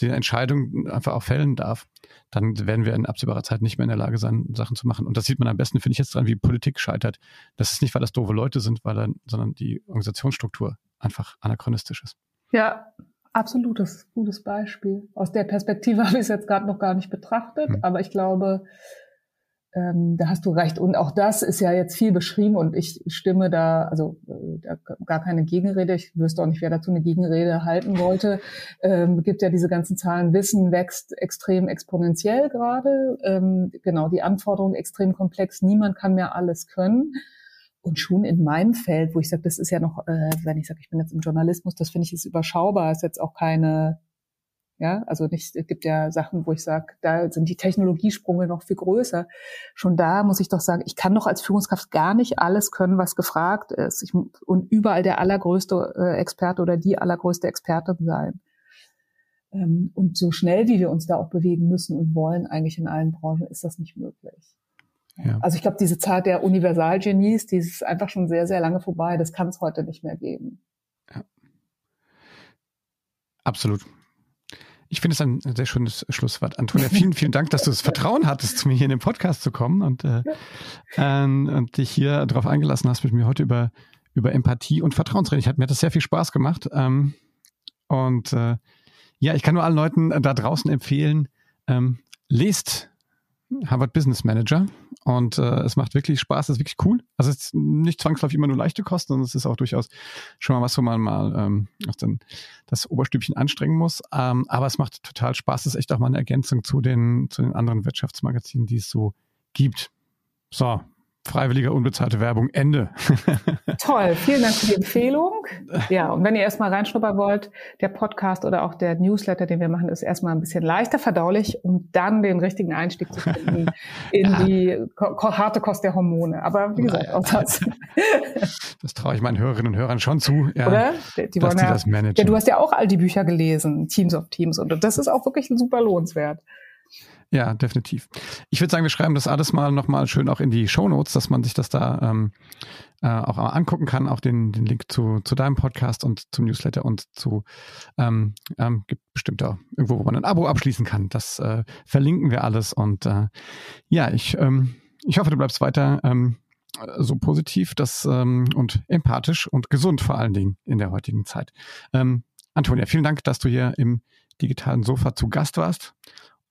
die Entscheidung einfach auch fällen darf, dann werden wir in absehbarer Zeit nicht mehr in der Lage sein, Sachen zu machen. Und das sieht man am besten, finde ich jetzt dran, wie Politik scheitert. Das ist nicht, weil das doofe Leute sind, weil dann, sondern die Organisationsstruktur einfach anachronistisch ist. Ja, absolutes gutes Beispiel. Aus der Perspektive habe ich es jetzt gerade noch gar nicht betrachtet, hm. aber ich glaube, ähm, da hast du recht. Und auch das ist ja jetzt viel beschrieben und ich stimme da, also äh, gar keine Gegenrede. Ich wüsste auch nicht, wer dazu eine Gegenrede halten wollte. Ähm, gibt ja diese ganzen Zahlen. Wissen wächst extrem exponentiell gerade. Ähm, genau, die Anforderungen extrem komplex. Niemand kann mehr alles können. Und schon in meinem Feld, wo ich sage, das ist ja noch, äh, wenn ich sage, ich bin jetzt im Journalismus, das finde ich ist überschaubar, ist jetzt auch keine Ja, also nicht, es gibt ja Sachen, wo ich sage, da sind die Technologiesprünge noch viel größer. Schon da muss ich doch sagen, ich kann doch als Führungskraft gar nicht alles können, was gefragt ist. Ich, und überall der allergrößte äh, Experte oder die allergrößte Expertin sein. Ähm, und so schnell, wie wir uns da auch bewegen müssen und wollen, eigentlich in allen Branchen, ist das nicht möglich. Ja. Also ich glaube, diese Zeit der Universalgenies, die ist einfach schon sehr, sehr lange vorbei. Das kann es heute nicht mehr geben. Ja. Absolut. Ich finde es ein sehr schönes Schlusswort. Antonia, vielen, vielen Dank, dass du das Vertrauen hattest, zu mir hier in den Podcast zu kommen und, äh, äh, und dich hier darauf eingelassen hast, mit mir heute über, über Empathie und Vertrauensreden. Ich hat mir das sehr viel Spaß gemacht. Ähm, und äh, ja, ich kann nur allen Leuten da draußen empfehlen, ähm, lest Harvard Business Manager und äh, es macht wirklich Spaß, es ist wirklich cool. Also es ist nicht zwangsläufig immer nur leichte Kosten, sondern es ist auch durchaus schon mal was, wo man mal ähm, dann das Oberstübchen anstrengen muss. Ähm, aber es macht total Spaß, es ist echt auch mal eine Ergänzung zu den, zu den anderen Wirtschaftsmagazinen, die es so gibt. So, Freiwilliger unbezahlte Werbung, Ende. Toll, vielen Dank für die Empfehlung. Ja, und wenn ihr erstmal reinschnuppern wollt, der Podcast oder auch der Newsletter, den wir machen, ist erstmal ein bisschen leichter verdaulich, um dann den richtigen Einstieg zu finden in ja. die harte Kost der Hormone. Aber wie gesagt, naja, auch das. Das traue ich meinen Hörerinnen und Hörern schon zu, ja, oder? Die, die dass die ja, das managen. Ja, du hast ja auch all die Bücher gelesen, Teams of Teams, und das ist auch wirklich super lohnenswert. Ja, definitiv. Ich würde sagen, wir schreiben das alles mal nochmal schön auch in die Show Notes, dass man sich das da ähm, äh, auch angucken kann. Auch den, den Link zu, zu deinem Podcast und zum Newsletter und zu ähm, ähm, gibt bestimmt auch irgendwo, wo man ein Abo abschließen kann. Das äh, verlinken wir alles. Und äh, ja, ich, ähm, ich hoffe, du bleibst weiter ähm, so positiv das, ähm, und empathisch und gesund vor allen Dingen in der heutigen Zeit. Ähm, Antonia, vielen Dank, dass du hier im digitalen Sofa zu Gast warst.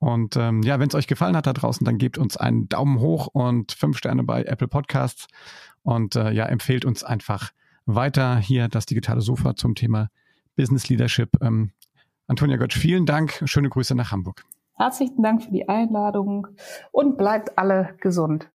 Und ähm, ja, wenn es euch gefallen hat da draußen, dann gebt uns einen Daumen hoch und fünf Sterne bei Apple Podcasts. Und äh, ja, empfehlt uns einfach weiter hier das digitale Sofa zum Thema Business Leadership. Ähm, Antonia Götz, vielen Dank. Schöne Grüße nach Hamburg. Herzlichen Dank für die Einladung und bleibt alle gesund.